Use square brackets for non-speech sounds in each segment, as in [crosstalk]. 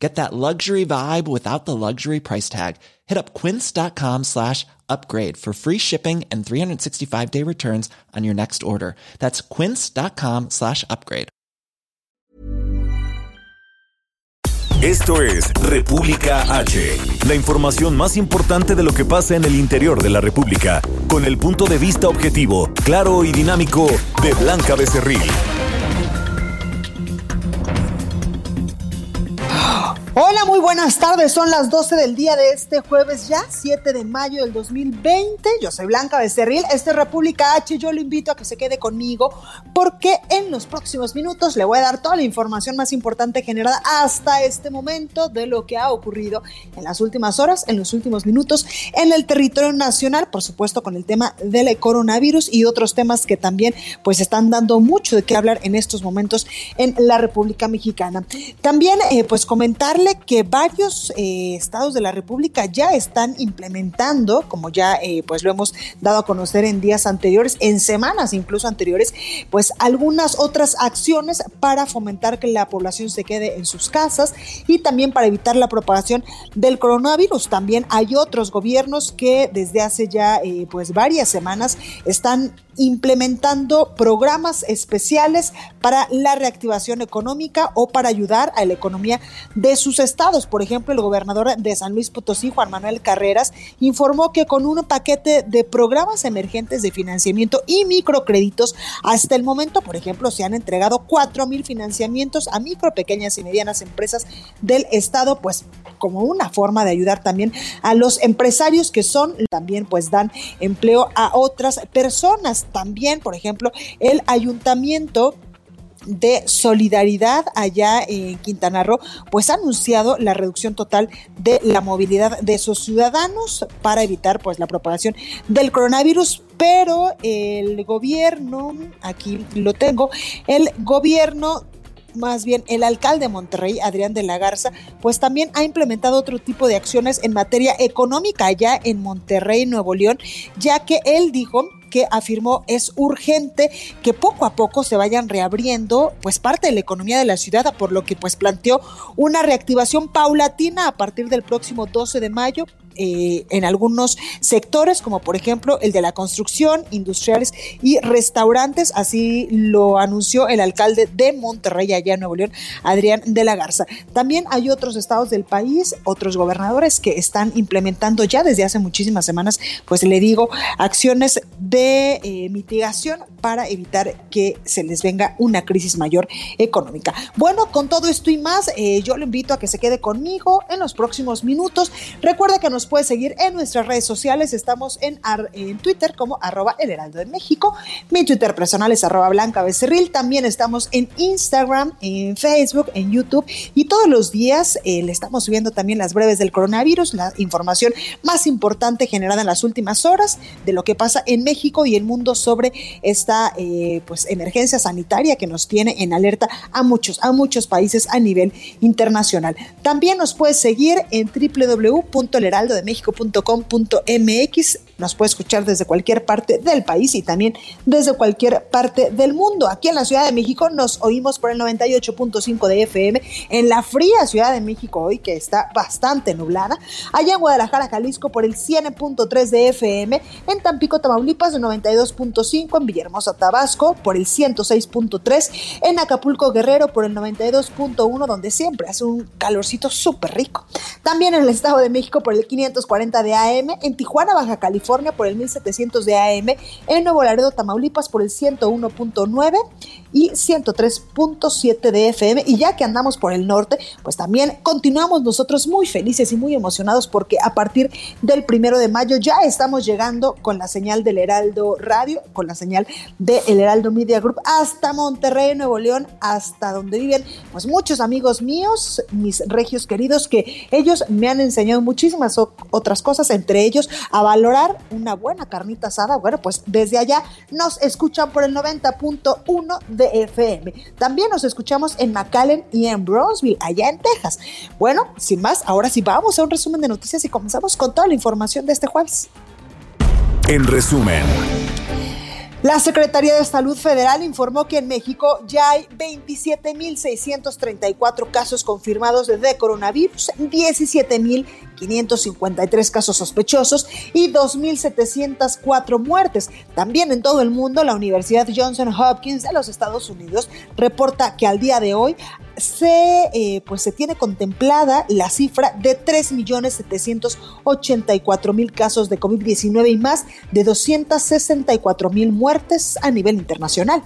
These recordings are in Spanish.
Get that luxury vibe without the luxury price tag. Hit up quince.com slash upgrade for free shipping and 365 day returns on your next order. That's quince.com slash upgrade. Esto es República H, la información más importante de lo que pasa en el interior de la República, con el punto de vista objetivo, claro y dinámico de Blanca Becerril. Hola, muy buenas tardes. Son las 12 del día de este jueves ya, 7 de mayo del 2020. Yo soy Blanca Becerril. Este es República H. Yo lo invito a que se quede conmigo porque en los próximos minutos le voy a dar toda la información más importante generada hasta este momento de lo que ha ocurrido en las últimas horas, en los últimos minutos en el territorio nacional, por supuesto con el tema del coronavirus y otros temas que también pues están dando mucho de qué hablar en estos momentos en la República Mexicana. También eh, pues comentarle que varios eh, estados de la República ya están implementando, como ya eh, pues lo hemos dado a conocer en días anteriores, en semanas incluso anteriores, pues algunas otras acciones para fomentar que la población se quede en sus casas y también para evitar la propagación del coronavirus. También hay otros gobiernos que desde hace ya eh, pues varias semanas están implementando programas especiales para la reactivación económica o para ayudar a la economía de sus estados. Por ejemplo, el gobernador de San Luis Potosí, Juan Manuel Carreras, informó que con un paquete de programas emergentes de financiamiento y microcréditos, hasta el momento, por ejemplo, se han entregado 4 mil financiamientos a micro, pequeñas y medianas empresas del estado, pues como una forma de ayudar también a los empresarios que son también pues dan empleo a otras personas. También, por ejemplo, el ayuntamiento de solidaridad allá en Quintana Roo, pues ha anunciado la reducción total de la movilidad de sus ciudadanos para evitar pues la propagación del coronavirus, pero el gobierno, aquí lo tengo, el gobierno más bien el alcalde de Monterrey, Adrián de la Garza, pues también ha implementado otro tipo de acciones en materia económica allá en Monterrey, Nuevo León, ya que él dijo que afirmó es urgente que poco a poco se vayan reabriendo pues parte de la economía de la ciudad, por lo que pues planteó una reactivación paulatina a partir del próximo 12 de mayo eh, en algunos sectores, como por ejemplo el de la construcción, industriales y restaurantes. Así lo anunció el alcalde de Monterrey, allá en Nuevo León, Adrián de la Garza. También hay otros estados del país, otros gobernadores que están implementando ya desde hace muchísimas semanas, pues le digo, acciones de eh, mitigación para evitar que se les venga una crisis mayor económica. Bueno, con todo esto y más, eh, yo lo invito a que se quede conmigo en los próximos minutos. Recuerda que nos puede seguir en nuestras redes sociales. Estamos en, Twitter como arroba el heraldo de México. Mi Twitter personal es arroba blanca. También estamos en Instagram, en Facebook, en YouTube y todos los días eh, le estamos subiendo también las breves del coronavirus, la información más importante generada en las últimas horas de lo que pasa en México y el mundo sobre esta eh, pues emergencia sanitaria que nos tiene en alerta a muchos, a muchos países a nivel internacional. También nos puede seguir en www.elheraldo de México.com.mx. Nos puede escuchar desde cualquier parte del país y también desde cualquier parte del mundo. Aquí en la Ciudad de México nos oímos por el 98.5 de FM, en la fría Ciudad de México hoy que está bastante nublada. Allá en Guadalajara, Jalisco por el 100.3 de FM, en Tampico, Tamaulipas el 92.5, en Villahermosa, Tabasco por el 106.3, en Acapulco, Guerrero por el 92.1, donde siempre hace un calorcito súper rico. También en el Estado de México por el 540 de AM, en Tijuana, Baja California por el 1700 de AM, en Nuevo Laredo, Tamaulipas por el 101.9 y 103.7 de FM. Y ya que andamos por el norte, pues también continuamos nosotros muy felices y muy emocionados porque a partir del primero de mayo ya estamos llegando con la señal del Heraldo Radio, con la señal del Heraldo Media Group hasta Monterrey, Nuevo León, hasta donde viven pues muchos amigos míos, mis regios queridos, que ellos me han enseñado muchísimas otras cosas, entre ellos a valorar una buena carnita asada, bueno, pues desde allá nos escuchan por el 90.1 de FM. También nos escuchamos en McAllen y en Brownsville, allá en Texas. Bueno, sin más, ahora sí vamos a un resumen de noticias y comenzamos con toda la información de este jueves. En resumen. La Secretaría de Salud Federal informó que en México ya hay 27.634 casos confirmados de coronavirus, 17.553 casos sospechosos y 2.704 muertes. También en todo el mundo, la Universidad Johnson Hopkins de los Estados Unidos reporta que al día de hoy se, eh, pues se tiene contemplada la cifra de 3.784.000 casos de COVID-19 y más de 264.000 muertes a nivel internacional.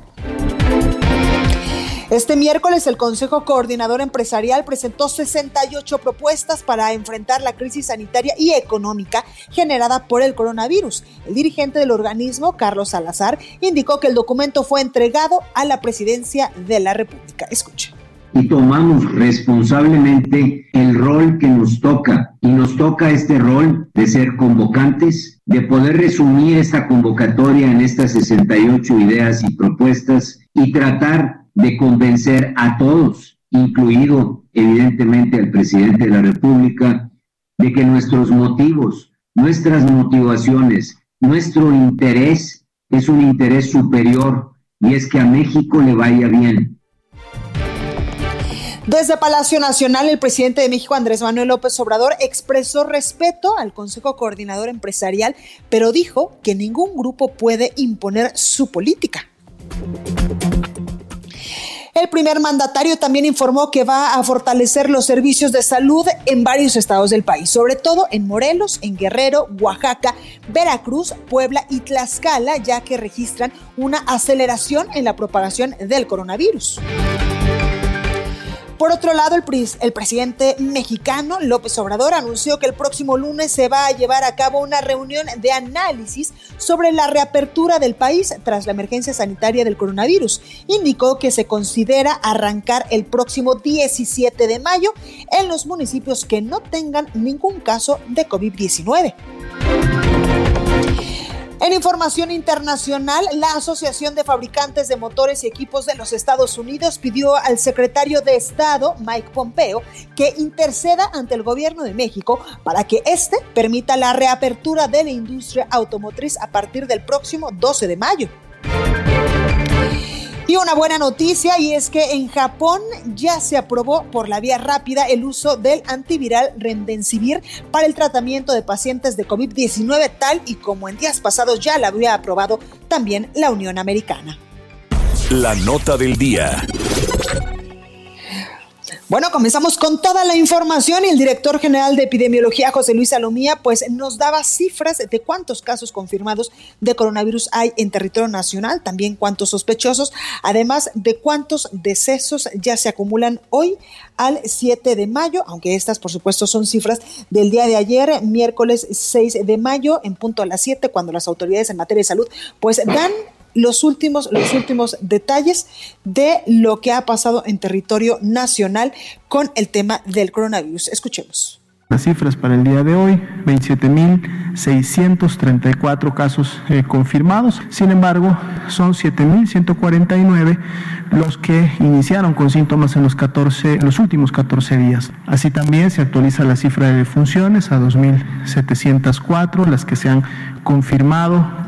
Este miércoles el Consejo Coordinador Empresarial presentó 68 propuestas para enfrentar la crisis sanitaria y económica generada por el coronavirus. El dirigente del organismo, Carlos Salazar, indicó que el documento fue entregado a la presidencia de la República. Escucha y tomamos responsablemente el rol que nos toca. Y nos toca este rol de ser convocantes, de poder resumir esta convocatoria en estas 68 ideas y propuestas y tratar de convencer a todos, incluido evidentemente al presidente de la República, de que nuestros motivos, nuestras motivaciones, nuestro interés es un interés superior y es que a México le vaya bien desde Palacio Nacional, el presidente de México, Andrés Manuel López Obrador, expresó respeto al Consejo Coordinador Empresarial, pero dijo que ningún grupo puede imponer su política. El primer mandatario también informó que va a fortalecer los servicios de salud en varios estados del país, sobre todo en Morelos, en Guerrero, Oaxaca, Veracruz, Puebla y Tlaxcala, ya que registran una aceleración en la propagación del coronavirus. Por otro lado, el, presidente mexicano López Obrador anunció que el próximo lunes se va a llevar a cabo una reunión de análisis sobre la reapertura del país tras la emergencia sanitaria del coronavirus. Indicó que se considera arrancar el próximo 17 de mayo en los municipios que no tengan ningún caso de COVID-19. En información internacional, la Asociación de Fabricantes de Motores y Equipos de los Estados Unidos pidió al secretario de Estado, Mike Pompeo, que interceda ante el gobierno de México para que éste permita la reapertura de la industria automotriz a partir del próximo 12 de mayo. Y una buena noticia y es que en Japón ya se aprobó por la vía rápida el uso del antiviral Remdesivir para el tratamiento de pacientes de COVID-19 tal y como en días pasados ya la había aprobado también la Unión Americana. La nota del día. Bueno, comenzamos con toda la información y el director general de epidemiología, José Luis Salomía, pues nos daba cifras de cuántos casos confirmados de coronavirus hay en territorio nacional, también cuántos sospechosos, además de cuántos decesos ya se acumulan hoy al 7 de mayo, aunque estas por supuesto son cifras del día de ayer, miércoles 6 de mayo, en punto a las 7, cuando las autoridades en materia de salud pues dan los últimos, los últimos detalles de lo que ha pasado en territorio nacional con el tema del coronavirus. Escuchemos. Las cifras para el día de hoy, 27.634 casos eh, confirmados. Sin embargo, son 7.149 los que iniciaron con síntomas en los, 14, los últimos 14 días. Así también se actualiza la cifra de defunciones a 2.704, las que se han confirmado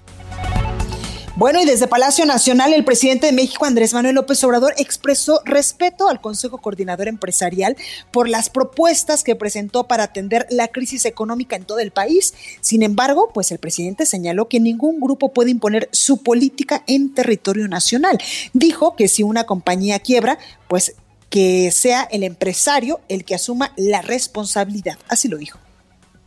bueno, y desde Palacio Nacional, el presidente de México, Andrés Manuel López Obrador, expresó respeto al Consejo Coordinador Empresarial por las propuestas que presentó para atender la crisis económica en todo el país. Sin embargo, pues el presidente señaló que ningún grupo puede imponer su política en territorio nacional. Dijo que si una compañía quiebra, pues que sea el empresario el que asuma la responsabilidad. Así lo dijo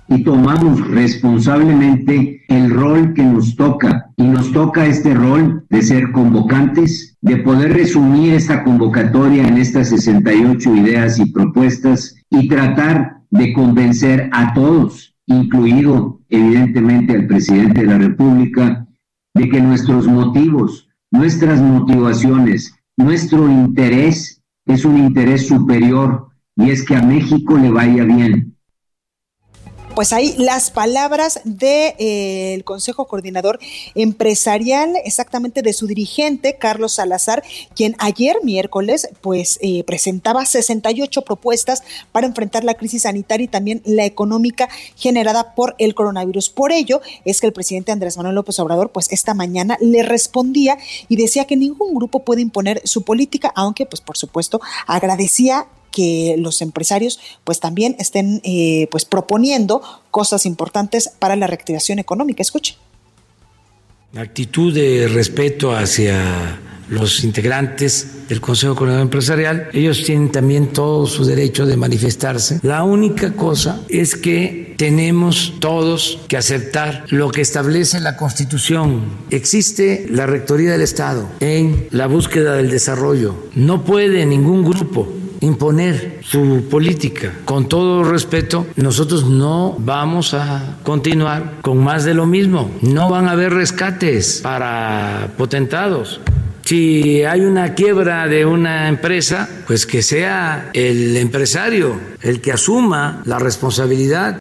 y tomamos responsablemente el rol que nos toca. Y nos toca este rol de ser convocantes, de poder resumir esta convocatoria en estas 68 ideas y propuestas y tratar de convencer a todos, incluido evidentemente al presidente de la República, de que nuestros motivos, nuestras motivaciones, nuestro interés es un interés superior y es que a México le vaya bien pues ahí las palabras del de, eh, Consejo Coordinador Empresarial, exactamente de su dirigente, Carlos Salazar, quien ayer miércoles pues eh, presentaba 68 propuestas para enfrentar la crisis sanitaria y también la económica generada por el coronavirus. Por ello es que el presidente Andrés Manuel López Obrador pues esta mañana le respondía y decía que ningún grupo puede imponer su política, aunque pues por supuesto agradecía que los empresarios pues también estén eh, pues proponiendo cosas importantes para la reactivación económica. Escuche. La actitud de respeto hacia los integrantes del Consejo Coordinador Empresarial, ellos tienen también todo su derecho de manifestarse. La única cosa es que tenemos todos que aceptar lo que establece la Constitución. Existe la Rectoría del Estado en la búsqueda del desarrollo. No puede ningún grupo imponer su política. Con todo respeto, nosotros no vamos a continuar con más de lo mismo. No van a haber rescates para potentados. Si hay una quiebra de una empresa, pues que sea el empresario el que asuma la responsabilidad.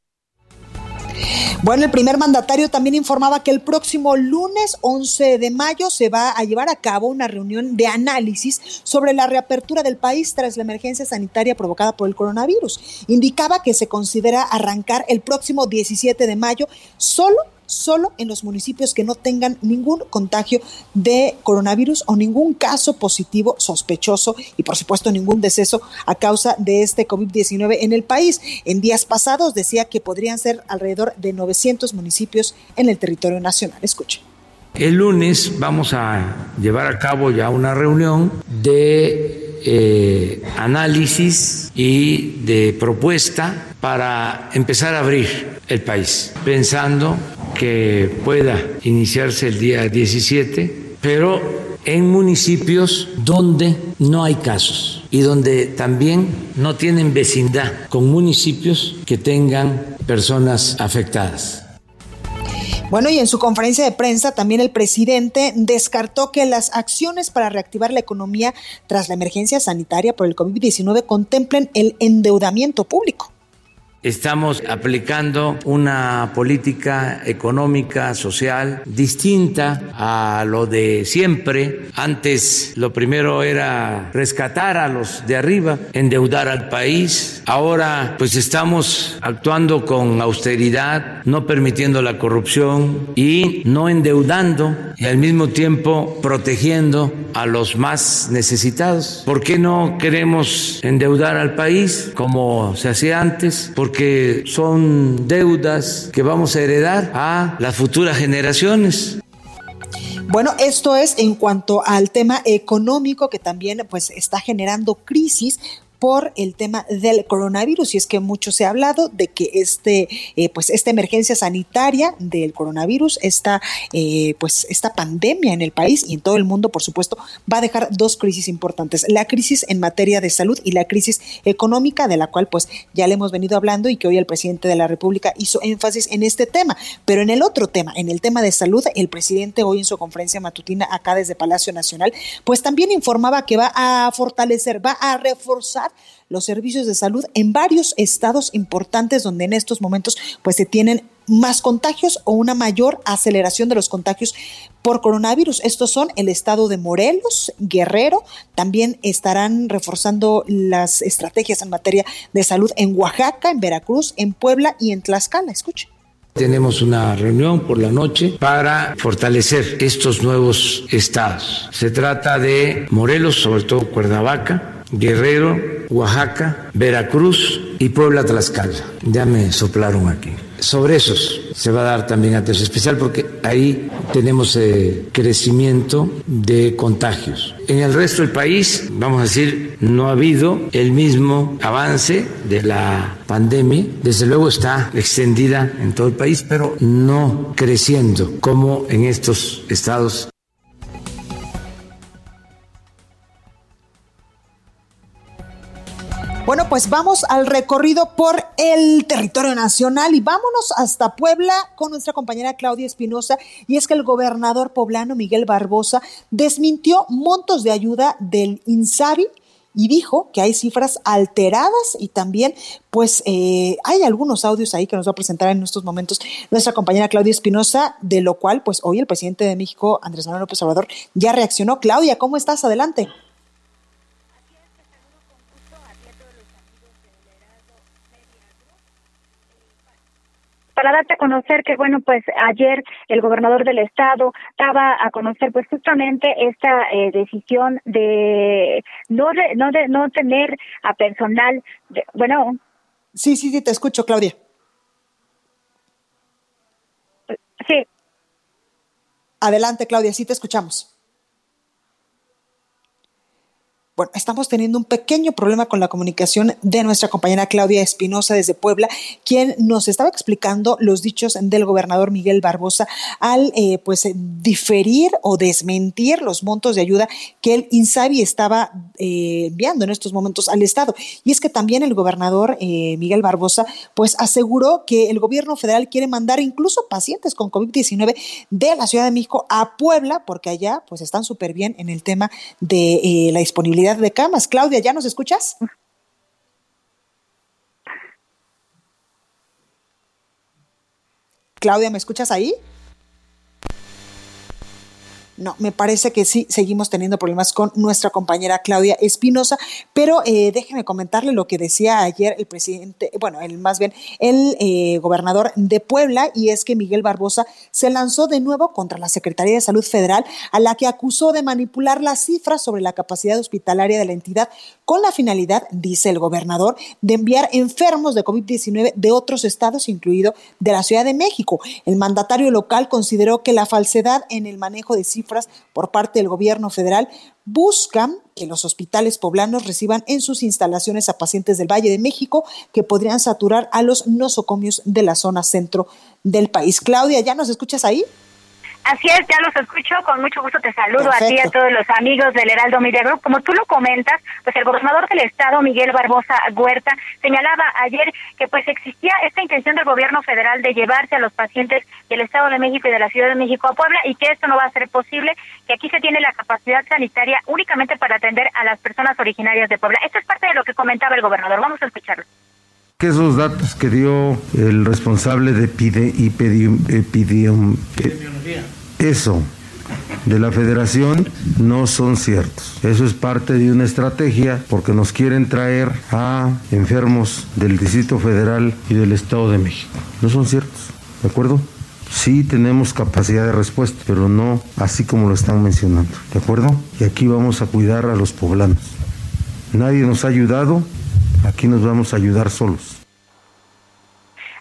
Bueno, el primer mandatario también informaba que el próximo lunes 11 de mayo se va a llevar a cabo una reunión de análisis sobre la reapertura del país tras la emergencia sanitaria provocada por el coronavirus. Indicaba que se considera arrancar el próximo 17 de mayo solo solo en los municipios que no tengan ningún contagio de coronavirus o ningún caso positivo sospechoso y por supuesto ningún deceso a causa de este COVID-19 en el país. En días pasados decía que podrían ser alrededor de 900 municipios en el territorio nacional. Escuche. El lunes vamos a llevar a cabo ya una reunión de eh, análisis y de propuesta para empezar a abrir el país, pensando que pueda iniciarse el día 17, pero en municipios donde no hay casos y donde también no tienen vecindad con municipios que tengan personas afectadas. Bueno, y en su conferencia de prensa también el presidente descartó que las acciones para reactivar la economía tras la emergencia sanitaria por el COVID-19 contemplen el endeudamiento público. Estamos aplicando una política económica, social, distinta a lo de siempre. Antes lo primero era rescatar a los de arriba, endeudar al país. Ahora pues estamos actuando con austeridad, no permitiendo la corrupción y no endeudando y al mismo tiempo protegiendo a los más necesitados. ¿Por qué no queremos endeudar al país como se hacía antes? Porque son deudas que vamos a heredar a las futuras generaciones. Bueno, esto es en cuanto al tema económico que también pues está generando crisis por el tema del coronavirus. Y es que mucho se ha hablado de que este, eh, pues esta emergencia sanitaria del coronavirus, esta, eh, pues esta pandemia en el país y en todo el mundo, por supuesto, va a dejar dos crisis importantes. La crisis en materia de salud y la crisis económica, de la cual pues ya le hemos venido hablando y que hoy el presidente de la República hizo énfasis en este tema. Pero en el otro tema, en el tema de salud, el presidente hoy en su conferencia matutina acá desde Palacio Nacional, pues también informaba que va a fortalecer, va a reforzar los servicios de salud en varios estados importantes donde en estos momentos pues se tienen más contagios o una mayor aceleración de los contagios por coronavirus. Estos son el estado de Morelos, Guerrero, también estarán reforzando las estrategias en materia de salud en Oaxaca, en Veracruz, en Puebla y en Tlaxcala. Escuche. Tenemos una reunión por la noche para fortalecer estos nuevos estados. Se trata de Morelos, sobre todo Cuernavaca, Guerrero, Oaxaca, Veracruz y Puebla Tlaxcala. Ya me soplaron aquí. Sobre esos se va a dar también atención especial porque ahí tenemos eh, crecimiento de contagios. En el resto del país, vamos a decir, no ha habido el mismo avance de la pandemia. Desde luego está extendida en todo el país, pero no creciendo como en estos estados Bueno, pues vamos al recorrido por el territorio nacional y vámonos hasta Puebla con nuestra compañera Claudia Espinosa. Y es que el gobernador poblano Miguel Barbosa desmintió montos de ayuda del INSABI y dijo que hay cifras alteradas y también pues eh, hay algunos audios ahí que nos va a presentar en estos momentos nuestra compañera Claudia Espinosa, de lo cual pues hoy el presidente de México, Andrés Manuel López Obrador, ya reaccionó. Claudia, ¿cómo estás? Adelante. Para darte a conocer que bueno pues ayer el gobernador del estado daba a conocer pues justamente esta eh, decisión de no de, no de no tener a personal de, bueno. Sí sí sí te escucho Claudia. Sí. Adelante Claudia sí te escuchamos Bueno, estamos teniendo un pequeño problema con la comunicación de nuestra compañera Claudia Espinosa desde Puebla, quien nos estaba explicando los dichos del gobernador Miguel Barbosa al eh, pues diferir o desmentir los montos de ayuda que el INSABI estaba eh, enviando en estos momentos al Estado. Y es que también el gobernador eh, Miguel Barbosa pues aseguró que el gobierno federal quiere mandar incluso pacientes con COVID-19 de la Ciudad de México a Puebla, porque allá pues están súper bien en el tema de la disponibilidad de camas. Claudia, ¿ya nos escuchas? Claudia, ¿me escuchas ahí? No, me parece que sí, seguimos teniendo problemas con nuestra compañera Claudia Espinosa, pero eh, déjeme comentarle lo que decía ayer el presidente, bueno, el, más bien el eh, gobernador de Puebla, y es que Miguel Barbosa se lanzó de nuevo contra la Secretaría de Salud Federal, a la que acusó de manipular las cifras sobre la capacidad hospitalaria de la entidad con la finalidad, dice el gobernador, de enviar enfermos de COVID-19 de otros estados, incluido de la Ciudad de México. El mandatario local consideró que la falsedad en el manejo de cifras por parte del gobierno federal buscan que los hospitales poblanos reciban en sus instalaciones a pacientes del Valle de México que podrían saturar a los nosocomios de la zona centro del país. Claudia, ¿ya nos escuchas ahí? Así es, ya los escucho, con mucho gusto te saludo a ti y a todos los amigos del Heraldo Media Group. Como tú lo comentas, pues el gobernador del estado, Miguel Barbosa Huerta, señalaba ayer que pues existía esta intención del gobierno federal de llevarse a los pacientes del Estado de México y de la Ciudad de México a Puebla y que esto no va a ser posible, que aquí se tiene la capacidad sanitaria únicamente para atender a las personas originarias de Puebla. Esto es parte de lo que comentaba el gobernador. Vamos a escucharlo que esos datos que dio el responsable de epide, epidemiología eso de la federación no son ciertos. Eso es parte de una estrategia porque nos quieren traer a enfermos del Distrito Federal y del Estado de México. No son ciertos, ¿de acuerdo? Sí tenemos capacidad de respuesta, pero no así como lo están mencionando, ¿de acuerdo? Y aquí vamos a cuidar a los poblanos. Nadie nos ha ayudado, aquí nos vamos a ayudar solos.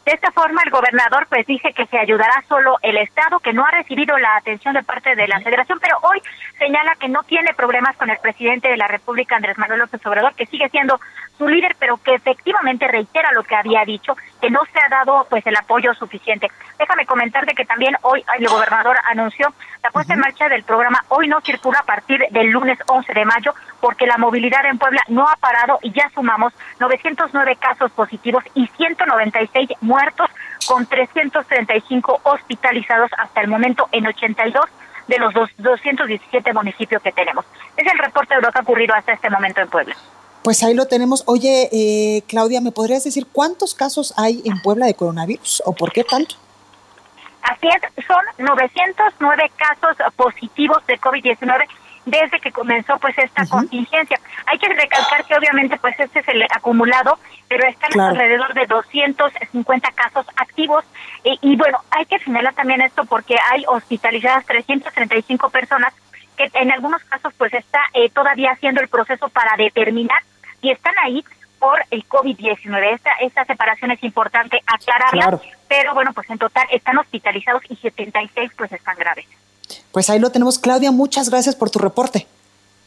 De esta forma, el gobernador pues dice que se ayudará solo el Estado, que no ha recibido la atención de parte de la Federación, pero hoy señala que no tiene problemas con el presidente de la República, Andrés Manuel López Obrador, que sigue siendo su líder, pero que efectivamente reitera lo que había dicho, que no se ha dado pues el apoyo suficiente. Déjame comentarte que también hoy el gobernador anunció la puesta en marcha del programa Hoy no circula a partir del lunes 11 de mayo, porque la movilidad en Puebla no ha parado y ya sumamos 909 casos positivos y 196 muertos con 335 hospitalizados hasta el momento en 82 de los 217 municipios que tenemos. Es el reporte de lo que ha ocurrido hasta este momento en Puebla. Pues ahí lo tenemos. Oye, eh, Claudia, ¿me podrías decir cuántos casos hay en Puebla de coronavirus o por qué tanto? Así es, son 909 casos positivos de COVID-19 desde que comenzó pues esta contingencia. Hay que recalcar que obviamente pues este es el acumulado, pero están alrededor de 250 casos activos y bueno, hay que señalar también esto porque hay hospitalizadas 335 personas que en algunos casos pues está eh, todavía haciendo el proceso para determinar y están ahí por el COVID-19. Esta, esta separación es importante aclararla, pero bueno, pues en total están hospitalizados y 76 pues están graves. Pues ahí lo tenemos. Claudia, muchas gracias por tu reporte.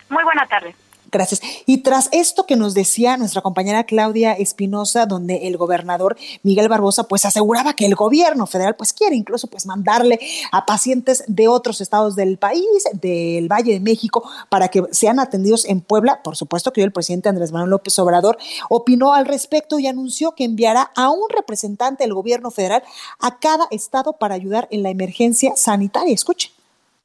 Muy buena tarde. Gracias. Y tras esto que nos decía nuestra compañera Claudia Espinosa, donde el gobernador Miguel Barbosa pues aseguraba que el gobierno federal pues quiere incluso pues mandarle a pacientes de otros estados del país, del Valle de México, para que sean atendidos en Puebla. Por supuesto que hoy el presidente Andrés Manuel López Obrador opinó al respecto y anunció que enviará a un representante del gobierno federal a cada estado para ayudar en la emergencia sanitaria. Escuchen.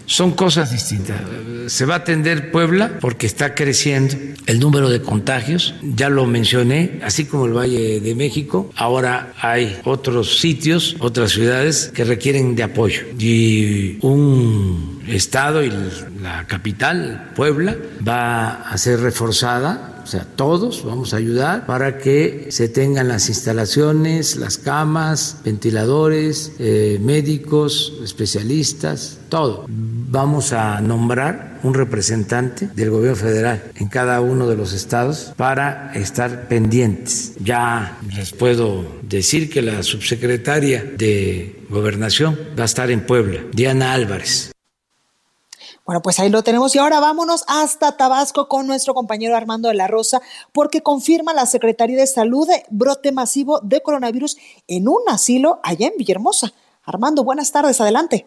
Son cosas distintas. Se va a atender Puebla porque está creciendo el número de contagios. Ya lo mencioné, así como el Valle de México. Ahora hay otros sitios, otras ciudades que requieren de apoyo. Y un estado y la capital, Puebla, va a ser reforzada o sea, todos vamos a ayudar para que se tengan las instalaciones, las camas, ventiladores, eh, médicos, especialistas, todo. Vamos a nombrar un representante del gobierno federal en cada uno de los estados para estar pendientes. Ya les puedo decir que la subsecretaria de gobernación va a estar en Puebla, Diana Álvarez. Bueno, pues ahí lo tenemos y ahora vámonos hasta Tabasco con nuestro compañero Armando de la Rosa, porque confirma la Secretaría de Salud brote masivo de coronavirus en un asilo allá en Villahermosa. Armando, buenas tardes, adelante.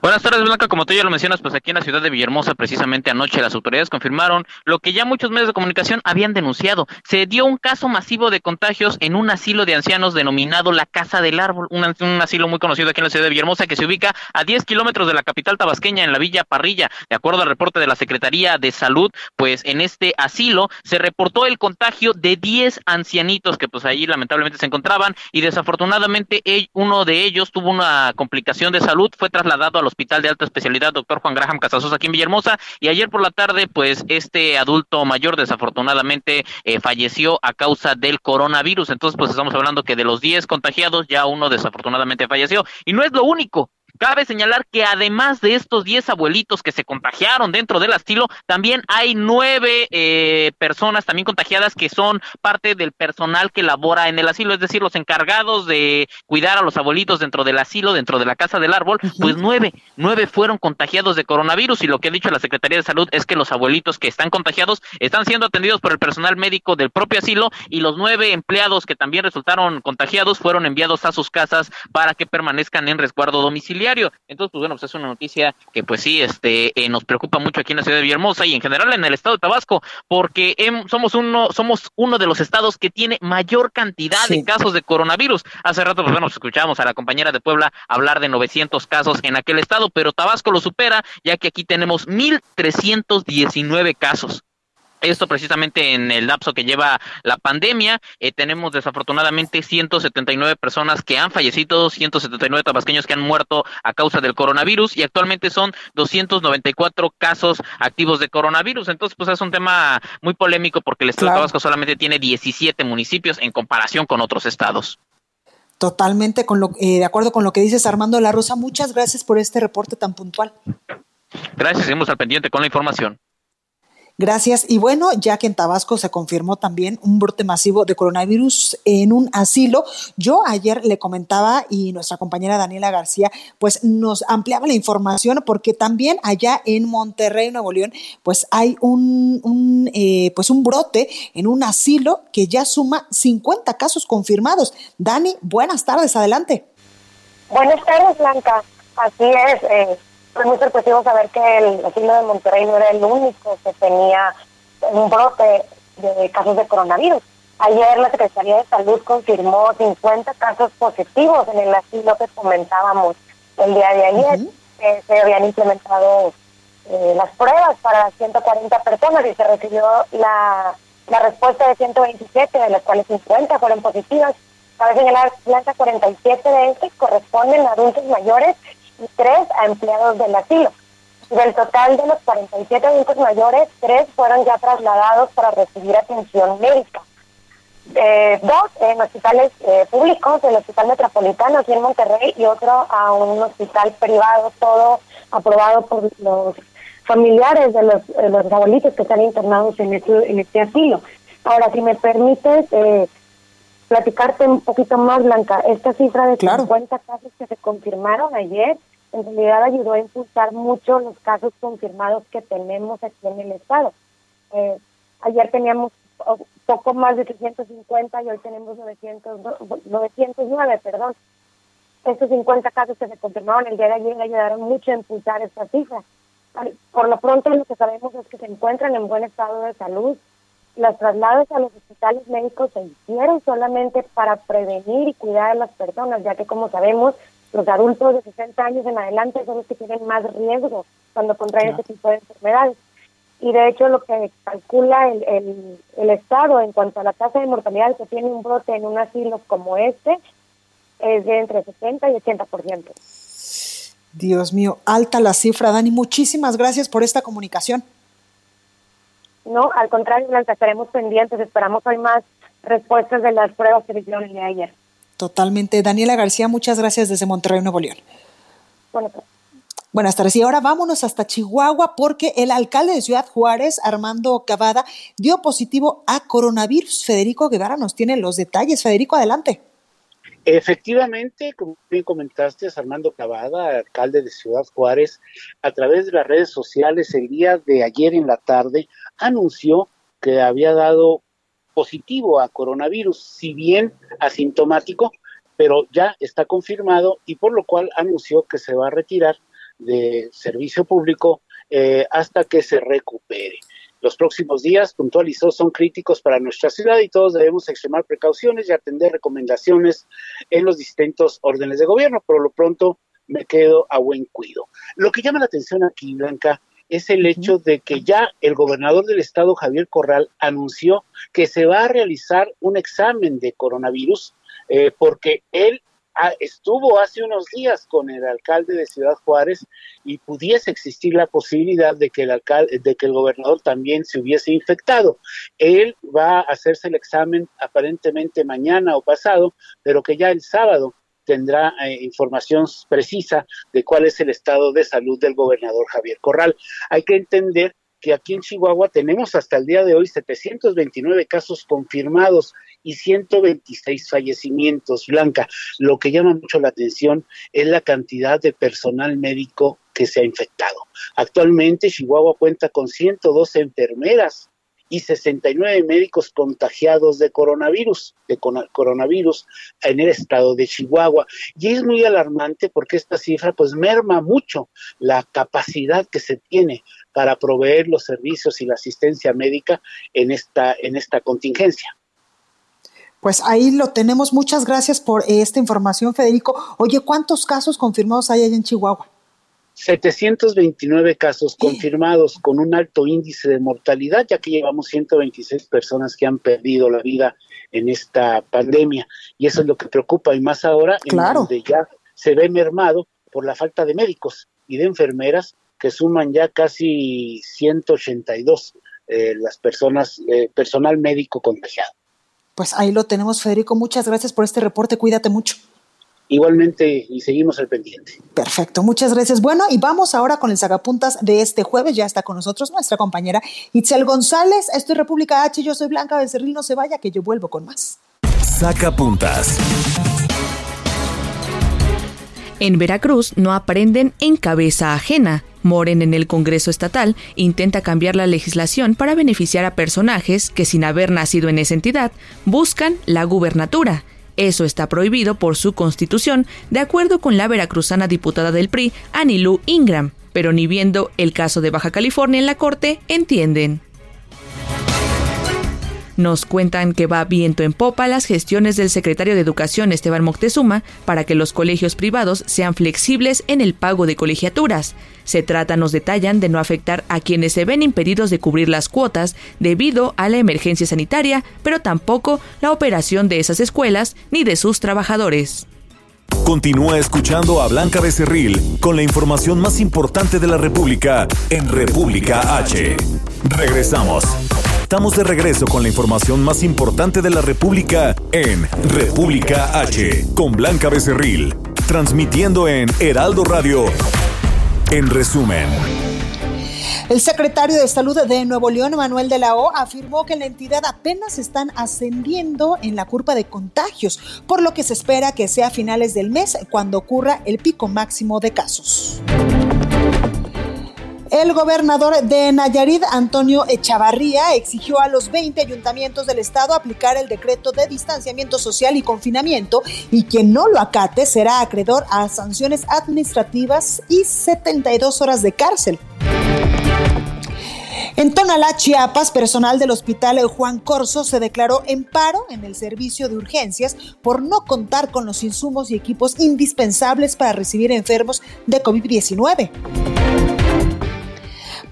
Buenas tardes, Blanca. Como tú ya lo mencionas, pues aquí en la ciudad de Villahermosa, precisamente anoche, las autoridades confirmaron lo que ya muchos medios de comunicación habían denunciado. Se dio un caso masivo de contagios en un asilo de ancianos denominado la Casa del Árbol, un, asilo muy conocido aquí en la ciudad de Villahermosa que se ubica a 10 kilómetros de la capital tabasqueña, en la Villa Parrilla. De acuerdo al reporte de la Secretaría de Salud, pues en este asilo se reportó el contagio de 10 ancianitos que pues ahí lamentablemente se encontraban y desafortunadamente uno de ellos tuvo una complicación de salud, fue trasladado al Hospital de Alta Especialidad Doctor Juan Graham Casasos aquí en Villahermosa y ayer por la tarde pues este adulto mayor desafortunadamente eh, falleció a causa del coronavirus. Entonces pues estamos hablando que de los 10 contagiados ya uno desafortunadamente falleció y no es lo único. Cabe señalar que además de estos 10 abuelitos que se contagiaron dentro del asilo, también hay nueve eh, personas también contagiadas que son parte del personal que labora en el asilo, es decir, los encargados de cuidar a los abuelitos dentro del asilo, dentro de la casa del árbol, pues nueve, nueve fueron contagiados de coronavirus y lo que ha dicho la Secretaría de Salud es que los abuelitos que están contagiados están siendo atendidos por el personal médico del propio asilo y los nueve empleados que también resultaron contagiados fueron enviados a sus casas para que permanezcan en resguardo domiciliario entonces, pues bueno, pues es una noticia que pues sí, este, eh, nos preocupa mucho aquí en la ciudad de Villahermosa y en general en el estado de Tabasco, porque somos uno, somos uno de los estados que tiene mayor cantidad de casos de coronavirus. Hace rato, pues bueno, pues, escuchamos a la compañera de Puebla hablar de 900 casos en aquel estado, pero Tabasco lo supera, ya que aquí tenemos 1.319 casos. Esto precisamente en el lapso que lleva la pandemia. Eh, tenemos desafortunadamente 179 personas que han fallecido, 179 tabasqueños que han muerto a causa del coronavirus y actualmente son 294 casos activos de coronavirus. Entonces, pues es un tema muy polémico porque el estado de Tabasco solamente tiene 17 municipios en comparación con otros estados. Totalmente con lo, eh, de acuerdo con lo que dices, Armando La Rosa. Muchas gracias por este reporte tan puntual. Gracias, seguimos al pendiente con la información. Gracias. Y bueno, ya que en Tabasco se confirmó también un brote masivo de coronavirus en un asilo, yo ayer le comentaba y nuestra compañera Daniela García pues nos ampliaba la información porque también allá en Monterrey, Nuevo León, pues hay un, eh, pues un brote en un asilo que ya suma 50 casos confirmados. Dani, buenas tardes, adelante. Buenas tardes, Blanca. Así es. Eh fue muy sorpresivo saber que el asilo de Monterrey no era el único que tenía un brote de casos de coronavirus. Ayer la Secretaría de Salud confirmó 50 casos positivos en el asilo que comentábamos el día de ayer. se habían implementado eh, las pruebas para 140 personas y se recibió la, la respuesta de 127, de las cuales 50 fueron positivas. Cabe señalar, planta 47 de estos corresponden a adultos mayores y tres a empleados del asilo. Del total de los 47 adultos mayores, tres fueron ya trasladados para recibir atención médica. Eh, dos en hospitales eh, públicos, el Hospital Metropolitano aquí en Monterrey y otro a un hospital privado, todo aprobado por los familiares de los, los abuelitos que están internados en este, en este asilo. Ahora, si me permites, eh, platicarte un poquito más, Blanca. Esta cifra de 50 casos que se confirmaron ayer, en realidad ayudó a impulsar mucho los casos confirmados que tenemos aquí en el Estado. Eh, ayer teníamos poco más de 350 y hoy tenemos 900, 909, perdón. Estos 50 casos que se confirmaron el día de ayer ayudaron mucho a impulsar esta cifra. Por lo pronto lo que sabemos es que se encuentran en buen estado de salud, los traslados a los hospitales médicos se hicieron solamente para prevenir y cuidar a las personas, ya que como sabemos, los adultos de 60 años en adelante son los que tienen más riesgo cuando contraen este tipo de enfermedades. Y de hecho lo que calcula el, el, el Estado en cuanto a la tasa de mortalidad que tiene un brote en un asilo como este es de entre 60 y 80%. Dios mío, alta la cifra, Dani. Muchísimas gracias por esta comunicación. No, al contrario, Blanca, estaremos pendientes. Esperamos hoy más respuestas de las pruebas que se hicieron el día de ayer. Totalmente. Daniela García, muchas gracias desde Monterrey, Nuevo León. Buenas tardes. Buenas tardes. Y ahora vámonos hasta Chihuahua porque el alcalde de Ciudad Juárez, Armando Cavada, dio positivo a coronavirus. Federico Guevara nos tiene los detalles. Federico, adelante. Efectivamente, como bien comentaste, Armando Cavada, alcalde de Ciudad Juárez, a través de las redes sociales el día de ayer en la tarde anunció que había dado positivo a coronavirus, si bien asintomático, pero ya está confirmado y por lo cual anunció que se va a retirar de servicio público eh, hasta que se recupere. Los próximos días, puntualizó, son críticos para nuestra ciudad y todos debemos extremar precauciones y atender recomendaciones en los distintos órdenes de gobierno. Por lo pronto, me quedo a buen cuido. Lo que llama la atención aquí, Blanca, es el hecho de que ya el gobernador del estado, Javier Corral, anunció que se va a realizar un examen de coronavirus eh, porque él estuvo hace unos días con el alcalde de Ciudad Juárez y pudiese existir la posibilidad de que el alcalde, de que el gobernador también se hubiese infectado. Él va a hacerse el examen aparentemente mañana o pasado, pero que ya el sábado tendrá eh, información precisa de cuál es el estado de salud del gobernador Javier Corral. Hay que entender que aquí en Chihuahua tenemos hasta el día de hoy 729 casos confirmados y 126 fallecimientos. Blanca, lo que llama mucho la atención es la cantidad de personal médico que se ha infectado. Actualmente Chihuahua cuenta con 112 enfermeras y 69 médicos contagiados de coronavirus, de coronavirus en el estado de Chihuahua. Y es muy alarmante porque esta cifra pues merma mucho la capacidad que se tiene para proveer los servicios y la asistencia médica en esta, en esta contingencia. Pues ahí lo tenemos. Muchas gracias por esta información, Federico. Oye, ¿cuántos casos confirmados hay allá en Chihuahua? 729 casos confirmados con un alto índice de mortalidad, ya que llevamos 126 personas que han perdido la vida en esta pandemia. Y eso es lo que preocupa, y más ahora, en donde ya se ve mermado por la falta de médicos y de enfermeras, que suman ya casi 182 eh, las personas, eh, personal médico contagiado. Pues ahí lo tenemos, Federico. Muchas gracias por este reporte. Cuídate mucho. Igualmente, y seguimos al pendiente. Perfecto, muchas gracias. Bueno, y vamos ahora con el sacapuntas de este jueves. Ya está con nosotros nuestra compañera Itzel González. Esto es República H. Yo soy Blanca Becerril. No se vaya, que yo vuelvo con más. Sacapuntas. En Veracruz no aprenden en cabeza ajena. Moren en el Congreso Estatal intenta cambiar la legislación para beneficiar a personajes que sin haber nacido en esa entidad buscan la gubernatura. Eso está prohibido por su constitución, de acuerdo con la veracruzana diputada del PRI, Anilú Ingram, pero ni viendo el caso de Baja California en la Corte, entienden. Nos cuentan que va viento en popa las gestiones del secretario de Educación Esteban Moctezuma para que los colegios privados sean flexibles en el pago de colegiaturas. Se trata, nos detallan, de no afectar a quienes se ven impedidos de cubrir las cuotas debido a la emergencia sanitaria, pero tampoco la operación de esas escuelas ni de sus trabajadores. Continúa escuchando a Blanca Becerril con la información más importante de la República en República H. Regresamos. Estamos de regreso con la información más importante de la República en República H con Blanca Becerril, transmitiendo en Heraldo Radio. En resumen. El secretario de Salud de Nuevo León, Manuel de la O, afirmó que en la entidad apenas están ascendiendo en la curva de contagios, por lo que se espera que sea a finales del mes cuando ocurra el pico máximo de casos. El gobernador de Nayarit, Antonio Echavarría, exigió a los 20 ayuntamientos del estado aplicar el decreto de distanciamiento social y confinamiento y quien no lo acate será acreedor a sanciones administrativas y 72 horas de cárcel. En Tonalá, Chiapas, personal del Hospital Juan Corso se declaró en paro en el servicio de urgencias por no contar con los insumos y equipos indispensables para recibir enfermos de COVID-19.